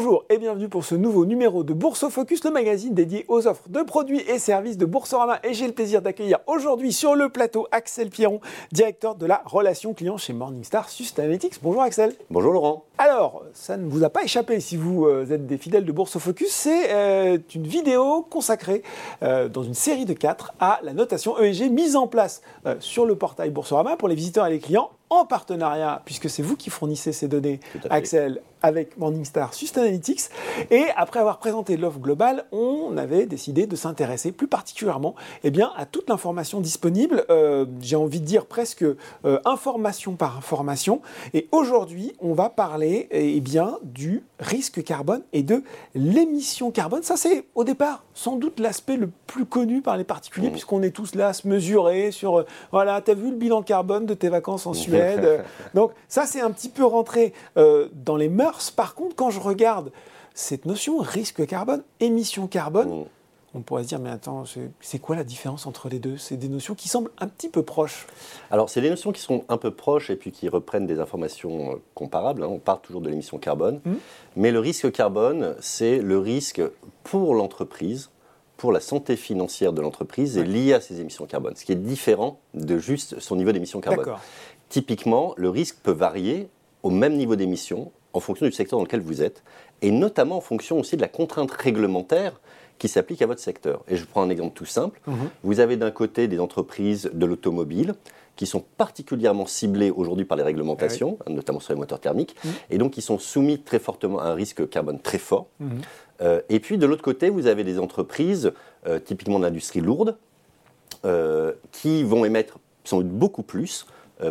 Bonjour et bienvenue pour ce nouveau numéro de Bourse Focus, le magazine dédié aux offres de produits et services de Boursorama. Et j'ai le plaisir d'accueillir aujourd'hui sur le plateau Axel Pierron, directeur de la relation client chez Morningstar Sustainalytics. Bonjour Axel. Bonjour Laurent. Alors, ça ne vous a pas échappé si vous euh, êtes des fidèles de Bourse Focus, c'est euh, une vidéo consacrée euh, dans une série de quatre à la notation ESG mise en place sur le portail Boursorama pour les visiteurs et les clients en partenariat, puisque c'est vous qui fournissez ces données, Axel, avec Morningstar Sustainalytics. Et après avoir présenté l'offre globale, on avait décidé de s'intéresser plus particulièrement eh bien, à toute l'information disponible. Euh, j'ai envie de dire presque euh, information par information. Et aujourd'hui, on va parler eh bien, du risque carbone et de l'émission carbone. Ça, c'est au départ sans doute l'aspect le plus connu par les particuliers, mmh. puisqu'on est tous là à se mesurer sur, euh, voilà, tu as vu le bilan carbone de tes vacances en Suède? Donc ça, c'est un petit peu rentré dans les mœurs par contre, quand je regarde cette notion risque carbone, émission carbone, mm. on pourrait se dire, mais attends, c'est quoi la différence entre les deux? C'est des notions qui semblent un petit peu proches. Alors, c'est des notions qui sont un peu proches et puis qui reprennent des informations euh, comparables. Hein. On parle toujours de l'émission carbone. Mm. Mais le risque carbone, c'est le risque pour l'entreprise, pour la santé financière de l'entreprise et lié à ses émissions carbone, ce qui est différent de juste son niveau d'émission carbone. Typiquement, le risque peut varier au même niveau d'émission en fonction du secteur dans lequel vous êtes, et notamment en fonction aussi de la contrainte réglementaire qui s'applique à votre secteur. Et je prends un exemple tout simple. Mhm. Vous avez d'un côté des entreprises de l'automobile qui sont particulièrement ciblées aujourd'hui par les réglementations, ah notamment sur les moteurs thermiques, mhm. et donc qui sont soumis très fortement à un risque carbone très fort. Mhm. Euh, et puis de l'autre côté, vous avez des entreprises, euh, typiquement de l'industrie lourde, euh, qui vont émettre sont beaucoup plus,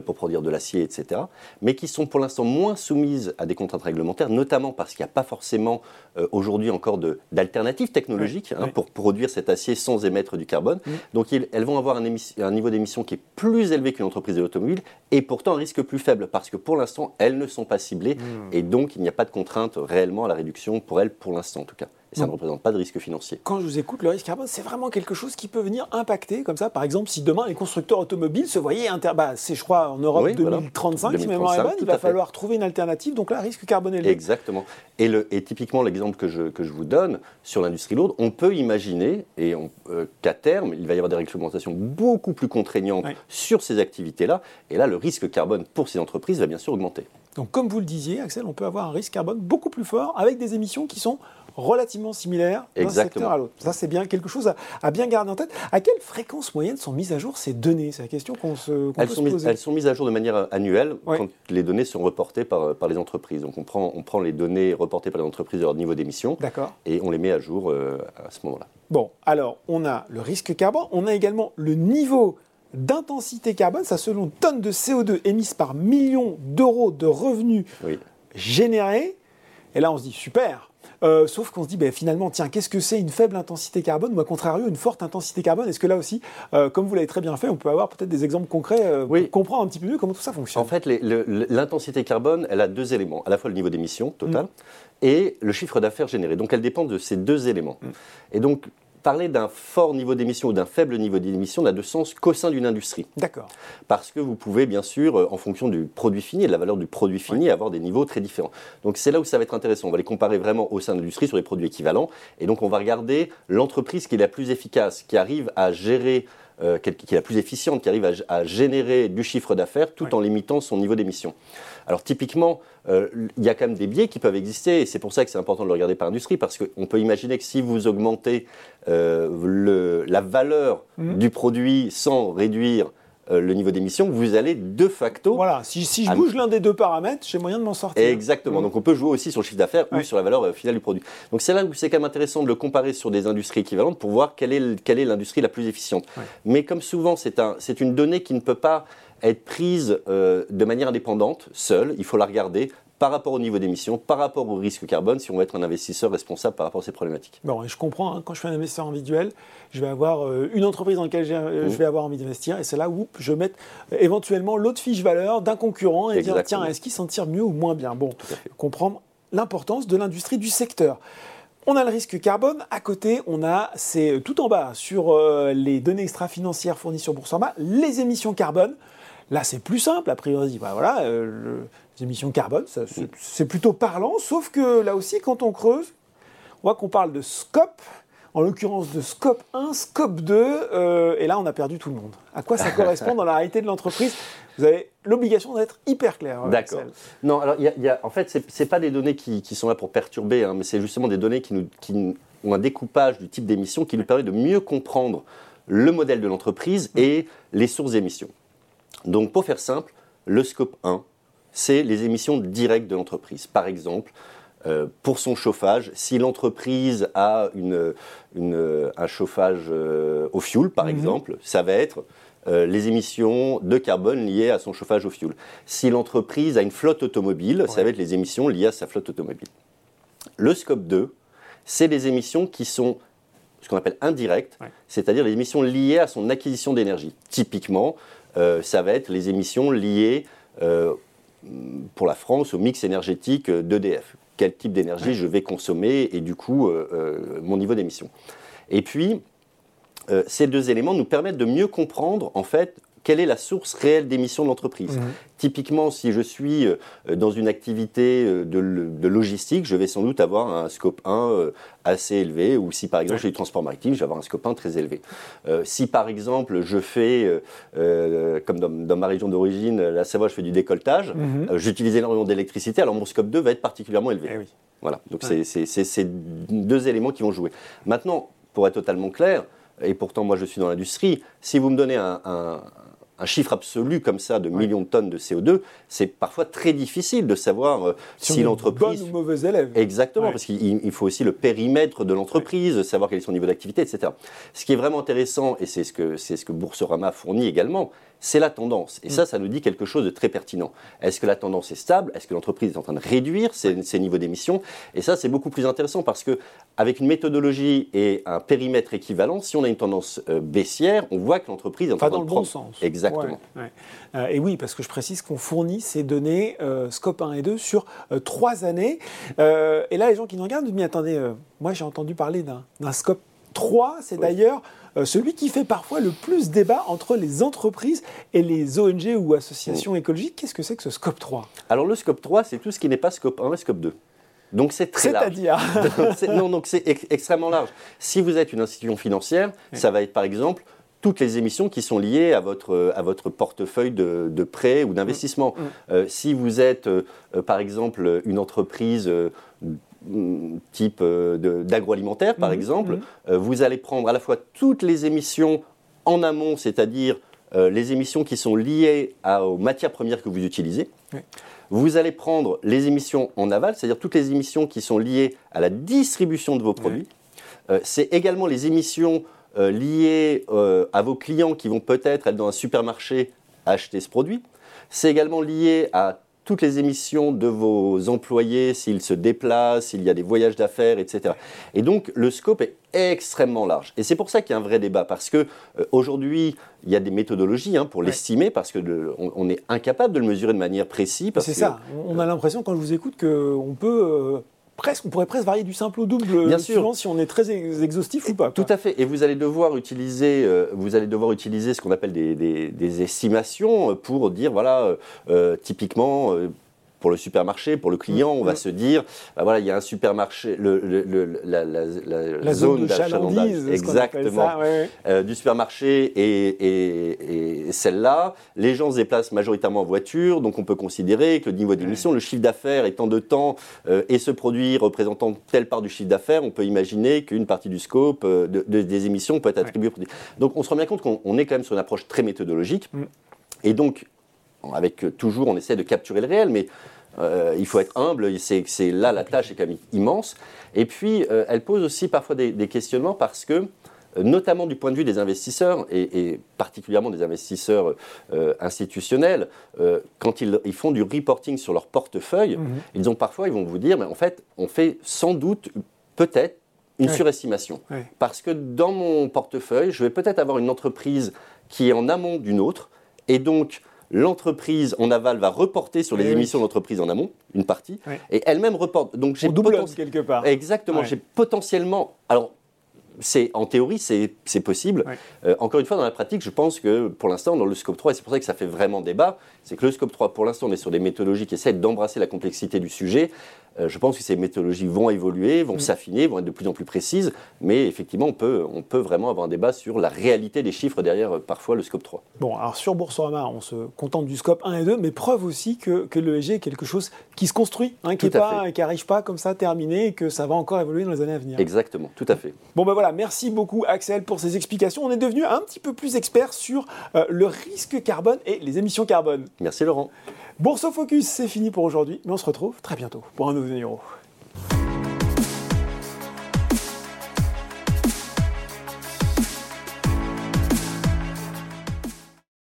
pour produire de l'acier, etc., mais qui sont pour l'instant moins soumises à des contraintes réglementaires, notamment parce qu'il n'y a pas forcément euh, aujourd'hui encore d'alternatives technologiques hein, pour produire cet acier sans émettre du carbone. Donc elles vont avoir un, un niveau d'émission qui est plus élevé qu'une entreprise de l'automobile et pourtant un risque plus faible parce que pour l'instant elles ne sont pas ciblées hmm. et donc il n'y a pas de contrainte réellement à la réduction pour elles pour l'instant en tout cas ça ne représente pas de risque financier. Quand je vous écoute, le risque carbone, c'est vraiment quelque chose qui peut venir impacter, comme ça, par exemple, si demain les constructeurs automobiles se voyaient inter... Bah, c'est, je crois, en Europe 2035, si mémoire est bonne, il va falloir trouver une alternative, donc là, risque carbone élevé. Exactement. Et, le, et typiquement, l'exemple que je, que je vous donne sur l'industrie lourde, on peut imaginer et euh, qu'à terme, il va y avoir des réglementations beaucoup plus contraignantes sur ces activités-là, et là, le risque carbone pour ces entreprises va bien sûr augmenter. Donc, comme vous le disiez, Axel, on peut avoir un risque carbone beaucoup plus fort avec des émissions qui sont relativement similaires d'un secteur à l'autre. Ça, c'est bien quelque chose à, bien garder en tête. À quelle fréquence moyenne sont mises à jour ces données? C'est la question qu'on se, elles peut sont se poser. elles sont mises à jour de manière annuelle quand les données sont reportées par, par les entreprises. Donc, on prend, on prend les données reportées par les entreprises de leur niveau d'émission et on les met à jour euh, à ce moment-là. Bon, alors, on a le risque carbone, on a également le niveau d'intensité carbone, ça selon tonnes de CO2 émises par millions d'euros de revenus générés. Et là, on se dit super, euh, sauf qu'on se dit, ben, finalement, tiens, qu'est-ce que c'est une faible intensité carbone ou à contrario une forte intensité carbone? Est-ce que là aussi, euh, comme vous l'avez très bien fait, on peut avoir peut-être des exemples concrets euh, pour comprendre un petit peu mieux comment tout ça fonctionne? En fait, l'intensité carbone, elle a deux éléments, à la fois le niveau d'émission total mm. et le chiffre d'affaires généré. Donc elle dépend de ces deux éléments. Mm. Et donc parler d'un fort niveau d'émission ou d'un faible niveau d'émission n'a de sens qu'au sein d'une industrie. D'accord. Parce que vous pouvez, bien sûr, euh, en fonction du produit fini et de la valeur du produit fini, avoir des niveaux très différents. Donc c'est là où ça va être intéressant. On va les comparer vraiment au sein de l'industrie sur les produits équivalents. Et donc on va regarder l'entreprise qui est la plus efficace, qui arrive à gérer euh, qui est la plus efficiente, qui arrive à, générer du chiffre d'affaires tout en limitant son niveau d'émission. Alors typiquement, euh, il y a quand même des biais qui peuvent exister et c'est pour ça que c'est important de le regarder par industrie parce qu'on peut imaginer que si vous augmentez euh, le, la valeur mmh. du produit sans réduire le niveau d'émission, vous allez de facto. Voilà, si, je bouge l'un des deux paramètres, j'ai moyen de m'en sortir. Exactement. Donc on peut jouer aussi sur le chiffre d'affaires ou sur la valeur euh, finale du produit. Donc c'est là où c'est quand même intéressant de le comparer sur des industries équivalentes pour voir quelle est, quelle est l'industrie la plus efficiente. Mais comme souvent, c'est un, une donnée qui ne peut pas être prise euh, de manière indépendante, seule. Il faut la regarder par rapport au niveau d'émission, par rapport au risque carbone, si on veut être un investisseur responsable par rapport à ces problématiques. Bon, et je comprends, hein, quand je suis un investisseur individuel, je vais avoir euh, une entreprise dans laquelle euh, je mmh. vais avoir envie d'investir, et c'est là où je mets euh, éventuellement l'autre fiche valeur d'un concurrent et dire, tiens, est-ce qu'il s'en tire mieux ou moins bien? Bon, comprendre l'importance de l'industrie du secteur. On a le risque carbone. À côté, on a, c'est tout en bas sur les données extra-financières fournies sur Boursorama, les émissions carbone. Là, c'est plus simple, a priori. Bah, voilà, euh, les émissions carbone, c'est plutôt parlant, sauf que là aussi, quand on creuse, on voit qu'on parle de scope, en l'occurrence de scope 1, scope 2, euh, et là, on a perdu tout le monde. À quoi ça correspond dans la réalité de l'entreprise? Vous avez l'obligation d'être hyper clair. Euh, D'accord. Non, alors, y y a, en fait, ce n'est pas des données qui, qui, sont là pour perturber, hein, mais c'est justement des données qui, nous, qui ont un découpage du type d'émission qui nous permet de mieux comprendre le modèle de l'entreprise et les sources d'émissions. Donc pour faire simple, le scope 1, c'est les émissions directes de l'entreprise. Par exemple, euh, pour son chauffage, si l'entreprise a une, un chauffage euh, au fioul, par mhm. exemple, ça va être euh, les émissions de carbone liées à son chauffage au fioul. Si l'entreprise a une flotte automobile, ça va être les émissions liées à sa flotte automobile. Le scope 2, c'est les émissions qui sont ce qu'on appelle indirectes, c'est-à-dire les émissions liées à son acquisition d'énergie. Typiquement, ça va être les émissions liées euh, pour la France au mix énergétique d'EDF. Quel type d'énergie je vais consommer et du coup euh, mon niveau d'émission. Et puis, ces deux éléments nous permettent de mieux comprendre en fait quelle est la source réelle d'émissions de l'entreprise. Mhm. Typiquement, si je suis euh, dans une activité euh, de, logistique, je vais sans doute avoir un scope 1 euh, assez élevé, ou si par exemple j'ai du transport maritime, je vais avoir un scope 1 très élevé. si par exemple je fais, comme dans, ma région d'origine, la Savoie, je fais du décolletage, mhm. j'utilise énormément d'électricité, alors mon scope 2 va être particulièrement élevé. Eh voilà, donc c'est ces deux éléments qui vont jouer. Maintenant, pour être totalement clair, et pourtant moi je suis dans l'industrie, si vous me donnez un, un chiffre absolu comme ça de millions de tonnes de CO2, c'est parfois très difficile de savoir euh, si, l'entreprise. Bon ou mauvais élève. Exactement, parce qu'il faut aussi le périmètre de l'entreprise, savoir quel est son niveau d'activité, etc. Ce qui est vraiment intéressant, et c'est ce que, c'est ce que Boursorama fournit également, c'est la tendance. Et ça, mm. ça nous dit quelque chose de très pertinent. Est-ce que la tendance est stable? Est-ce que l'entreprise est en train de réduire ses, niveaux d'émissions? Et ça, c'est beaucoup plus intéressant parce que avec une méthodologie et un périmètre équivalent, si on a une tendance euh, baissière, on voit que l'entreprise est en train de dans le bon sens. Exactement. Euh, et oui, parce que je précise qu'on fournit ces données euh, Scope 1 et 2 sur trois années. et là, les gens qui nous regardent disent, mais attendez, moi j'ai entendu parler d'un Scope 3, c'est d'ailleurs euh, celui qui fait parfois le plus débat entre les entreprises et les ONG ou associations écologiques. Qu'est-ce que c'est que ce scope 3 Alors le scope 3, c'est tout ce qui n'est pas scope 1 et scope 2. Donc c'est très large. C'est-à-dire Non, donc c'est extrêmement large. Si vous êtes une institution financière, ça va être par exemple toutes les émissions qui sont liées à votre, à votre portefeuille de, de prêt ou d'investissement. Mm. Mm. Euh, si vous êtes, euh, par exemple, une entreprise type euh, d'agroalimentaire, par mhm, exemple, mhm. Euh, vous allez prendre à la fois toutes les émissions en amont, c'est-à-dire euh, les émissions qui sont liées aux matières premières que vous utilisez. Vous allez prendre les émissions en aval, c'est-à-dire toutes les émissions qui sont liées à la distribution de vos produits. C'est également les émissions liées à vos clients qui vont peut-être être dans un supermarché acheter ce produit. C'est également lié à toutes les émissions de vos employés, s'ils se déplacent, s'il y a des voyages d'affaires, etc. Et donc le scope est extrêmement large. Et c'est pour ça qu'il y a un vrai débat, parce que euh, aujourd'hui, il y a des méthodologies hein, pour l'estimer, parce que on, est incapable de le mesurer de manière précise. C'est ça. On a l'impression quand je vous écoute qu'on peut euh, presque, on pourrait presque varier du simple au double, Bien sûr. si on est très exhaustif ou pas. Tout à fait. Et vous allez devoir utiliser, euh, vous allez devoir utiliser ce qu'on appelle des, des, estimations pour dire, voilà, euh, euh, typiquement pour le supermarché, pour le client, on va mm. se dire, bah voilà, il y a un supermarché, le, la, zone, d'achalandage, exactement, euh, du supermarché et, celle-là. Les gens se déplacent majoritairement en voiture, donc on peut considérer que le niveau d'émission, le chiffre d'affaires étant de temps euh, et ce produit représentant telle part du chiffre d'affaires, on peut imaginer qu'une partie du scope euh, des émissions peut être attribuée au produit. Donc on se rend bien compte qu'on est quand même sur une approche très méthodologique. Mm. Et donc, avec toujours, on essaie de capturer le réel, mais euh, il faut être humble, c'est là la tâche est quand même immense. Et puis, euh, elle pose aussi parfois des, questionnements parce que, euh, notamment du point de vue des investisseurs, et, particulièrement des investisseurs institutionnels, quand ils, font du reporting sur leur portefeuille, mhm. ils ont parfois, ils vont vous dire, mais en fait, on fait sans doute, peut-être, une surestimation. Parce que dans mon portefeuille, je vais peut-être avoir une entreprise qui est en amont d'une autre, et donc l'entreprise en aval va reporter sur les émissions d'entreprise en amont, une partie, et elle-même reporte. Donc j'ai double quelque part. Exactement. J'ai potentiellement. Alors, c'est en théorie, c'est possible. Euh, encore une fois, dans la pratique, je pense que pour l'instant, dans le scope 3, et c'est pour ça que ça fait vraiment débat, c'est que le scope 3, pour l'instant, on est sur des méthodologies qui essaient d'embrasser la complexité du sujet. Euh, je pense que ces méthodologies vont évoluer, vont mm. s'affiner, vont être de plus en plus précises, mais effectivement, on peut, on peut vraiment avoir un débat sur la réalité des chiffres derrière euh, parfois le scope 3. Bon, alors sur Boursorama, on se contente du scope 1 et 2, mais preuve aussi que, que l'ESG est quelque chose qui se construit, hein, qui n'arrive pas, pas comme ça terminé et que ça va encore évoluer dans les années à venir. Exactement, tout à fait. Bon, ben voilà, merci beaucoup Axel pour ces explications. On est devenu un petit peu plus expert sur euh, le risque carbone et les émissions carbone. Merci Laurent. Bourse Focus, c'est fini pour aujourd'hui, mais on se retrouve très bientôt pour un nouveau numéro.